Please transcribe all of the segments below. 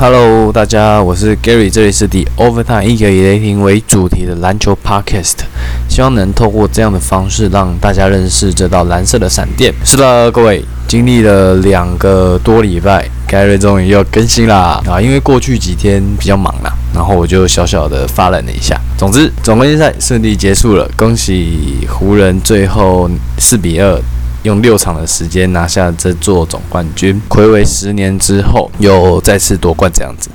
Hello，大家，我是 Gary，这里是 The Overtime，一个以雷霆为主题的篮球 Podcast，希望能透过这样的方式让大家认识这道蓝色的闪电。是的，各位，经历了两个多礼拜，Gary 终于又更新啦啊！因为过去几天比较忙啦，然后我就小小的发冷了一下。总之，总冠军赛顺利结束了，恭喜湖人最后四比二。用六场的时间拿下这座总冠军，暌违十年之后又再次夺冠，这样子，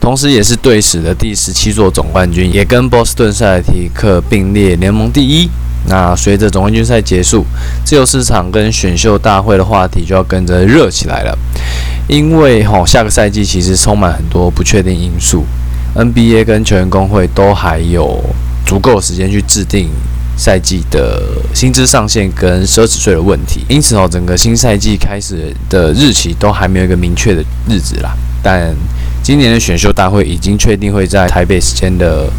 同时也是队史的第十七座总冠军，也跟波士顿塞尔提克并列联盟第一。那随着总冠军赛结束，自由市场跟选秀大会的话题就要跟着热起来了，因为吼下个赛季其实充满很多不确定因素，NBA 跟球员工会都还有足够时间去制定。赛季的薪资上限跟奢侈税的问题，因此哦，整个新赛季开始的日期都还没有一个明确的日子啦。但今年的选秀大会已经确定会在台北时间的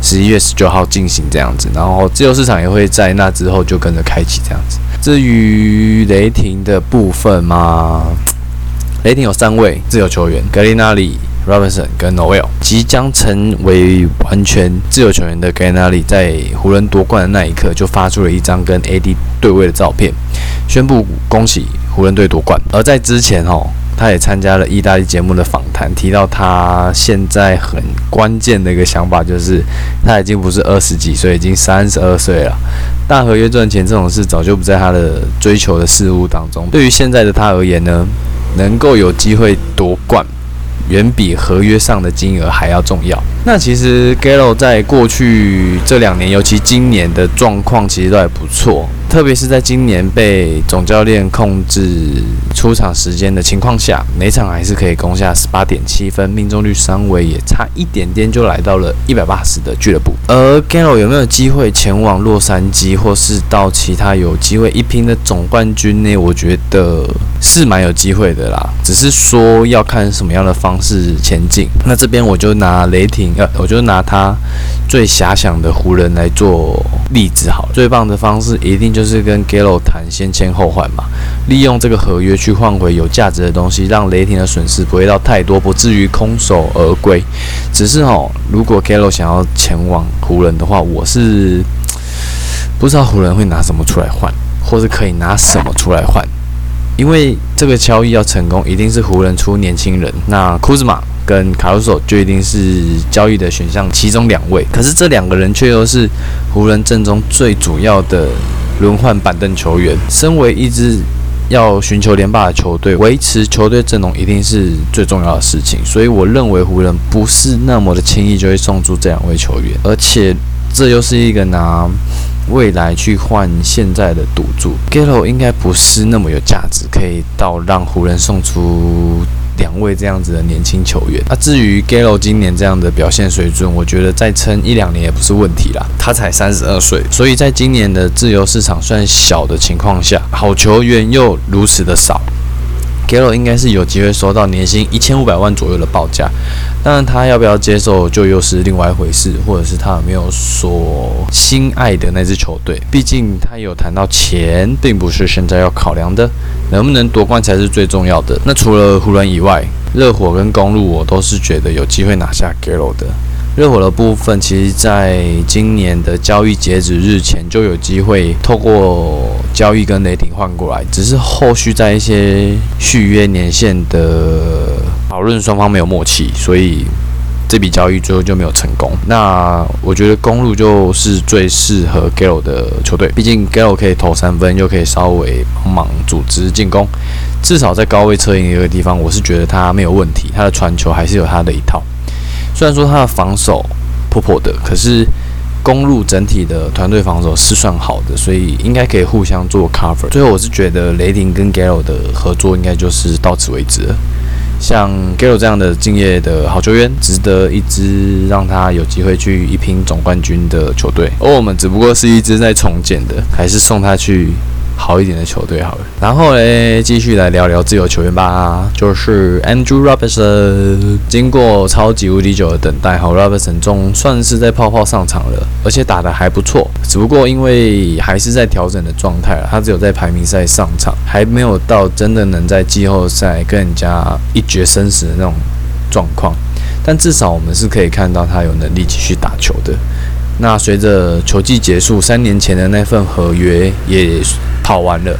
十一月十九号进行这样子，然后自由市场也会在那之后就跟着开启这样子。至于雷霆的部分嘛，雷霆有三位自由球员，格林纳里。Robinson 跟 Noel 即将成为完全自由球员的 g a n a l i 在湖人夺冠的那一刻，就发出了一张跟 AD 对位的照片，宣布恭喜湖人队夺冠。而在之前哦，他也参加了意大利节目的访谈，提到他现在很关键的一个想法，就是他已经不是二十几岁，已经三十二岁了。大合约赚钱这种事，早就不在他的追求的事物当中。对于现在的他而言呢，能够有机会夺冠。远比合约上的金额还要重要。那其实 Gallo 在过去这两年，尤其今年的状况，其实都还不错。特别是在今年被总教练控制出场时间的情况下，每场还是可以攻下十八点七分，命中率稍微也差一点点就来到了一百八十的俱乐部。而 Gallo 有没有机会前往洛杉矶，或是到其他有机会一拼的总冠军呢？我觉得是蛮有机会的啦，只是说要看什么样的方式前进。那这边我就拿雷霆，呃，我就拿他最遐想的湖人来做例子好了。最棒的方式一定就。就是跟 Gallo 谈先签后换嘛，利用这个合约去换回有价值的东西，让雷霆的损失不会到太多，不至于空手而归。只是哦，如果 Gallo 想要前往湖人的话，我是不知道湖人会拿什么出来换，或是可以拿什么出来换。因为这个交易要成功，一定是湖人出年轻人。那库兹马跟卡鲁索就一定是交易的选项其中两位。可是这两个人却又是湖人阵中最主要的。轮换板凳球员，身为一支要寻求连霸的球队，维持球队阵容一定是最重要的事情。所以我认为湖人不是那么的轻易就会送出这两位球员，而且这又是一个拿未来去换现在的赌注。Gallo 应该不是那么有价值，可以到让湖人送出。两位这样子的年轻球员，那至于 Gallo 今年这样的表现水准，我觉得再撑一两年也不是问题啦。他才三十二岁，所以在今年的自由市场算小的情况下，好球员又如此的少。Gallo 应该是有机会收到年薪一千五百万左右的报价，但他要不要接受就又是另外一回事，或者是他有没有所心爱的那支球队，毕竟他有谈到钱，并不是现在要考量的，能不能夺冠才是最重要的。那除了湖人以外，热火跟公路我都是觉得有机会拿下 Gallo 的。热火的部分，其实在今年的交易截止日前就有机会透过交易跟雷霆换过来，只是后续在一些续约年限的讨论双方没有默契，所以这笔交易最后就没有成功。那我觉得公路就是最适合 g a l o 的球队，毕竟 g a l o 可以投三分，又可以稍微帮忙组织进攻，至少在高位策应一个地方，我是觉得他没有问题，他的传球还是有他的一套。虽然说他的防守破破的，可是公路整体的团队防守是算好的，所以应该可以互相做 cover。最后我是觉得雷霆跟 Gallo 的合作应该就是到此为止了。像 Gallo 这样的敬业的好球员，值得一支让他有机会去一拼总冠军的球队，而我们只不过是一支在重建的，还是送他去。好一点的球队好了，然后嘞，继续来聊聊自由球员吧。就是 Andrew Robinson，经过超级无敌久的等待，好，Robinson 总算是在泡泡上场了，而且打得还不错。只不过因为还是在调整的状态了，他只有在排名赛上场，还没有到真的能在季后赛跟人家一决生死的那种状况，但至少我们是可以看到他有能力继续打球的。那随着球季结束，三年前的那份合约也跑完了，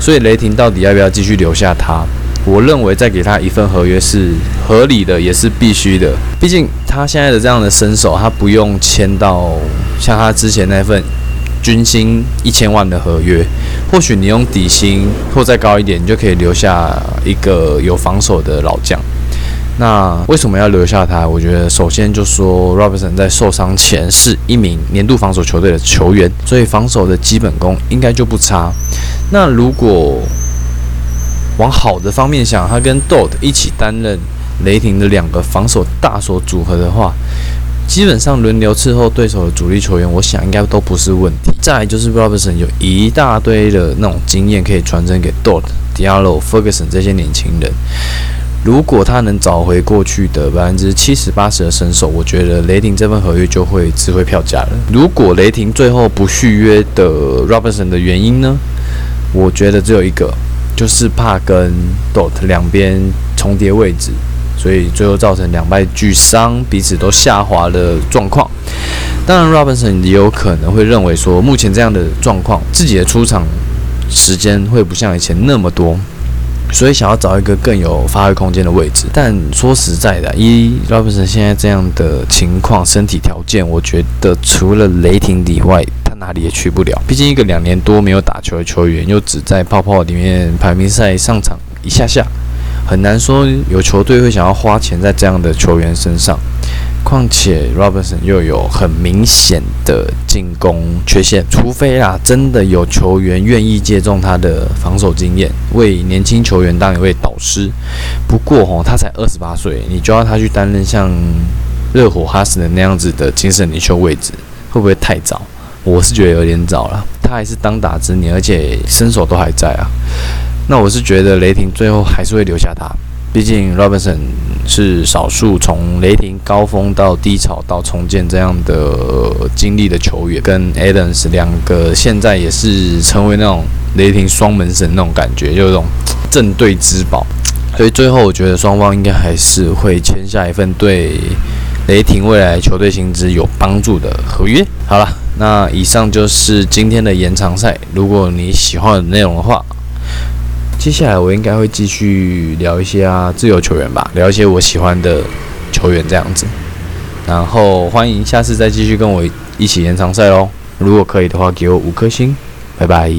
所以雷霆到底要不要继续留下他？我认为再给他一份合约是合理的，也是必须的。毕竟他现在的这样的身手，他不用签到像他之前那份军薪一千万的合约。或许你用底薪或再高一点，你就可以留下一个有防守的老将。那为什么要留下他？我觉得首先就说 Robinson 在受伤前是一名年度防守球队的球员，所以防守的基本功应该就不差。那如果往好的方面想，他跟 Dot 一起担任雷霆的两个防守大手组合的话，基本上轮流伺候对手的主力球员，我想应该都不是问题。再就是 Robinson 有一大堆的那种经验可以传承给 Dot、Diallo、Ferguson 这些年轻人。如果他能找回过去的百分之七十八十的身手，我觉得雷霆这份合约就会值回票价了。如果雷霆最后不续约的 Robinson 的原因呢？我觉得只有一个。就是怕跟 Dot 两边重叠位置，所以最后造成两败俱伤，彼此都下滑的状况。当然，Robinson 也有可能会认为说，目前这样的状况，自己的出场时间会不像以前那么多。所以想要找一个更有发挥空间的位置，但说实在的，以 Robinson 现在这样的情况、身体条件，我觉得除了雷霆以外，他哪里也去不了。毕竟一个两年多没有打球的球员，又只在泡泡里面排名赛上场一下下，很难说有球队会想要花钱在这样的球员身上。况且 Robinson 又有很明显的进攻缺陷，除非啊真的有球员愿意借重他的防守经验，为年轻球员当一位导师。不过吼，他才二十八岁，你就要他去担任像热火哈斯的那样子的精神领袖位置，会不会太早？我是觉得有点早了。他还是当打之年，而且身手都还在啊。那我是觉得雷霆最后还是会留下他。毕竟，Robinson 是少数从雷霆高峰到低潮到重建这样的经历的球员，跟 Adams 两个现在也是成为那种雷霆双门神那种感觉，就这种镇队之宝。所以最后，我觉得双方应该还是会签下一份对雷霆未来球队薪资有帮助的合约。好了，那以上就是今天的延长赛。如果你喜欢的内容的话，接下来我应该会继续聊一些啊自由球员吧，聊一些我喜欢的球员这样子。然后欢迎下次再继续跟我一起延长赛喽。如果可以的话，给我五颗星，拜拜。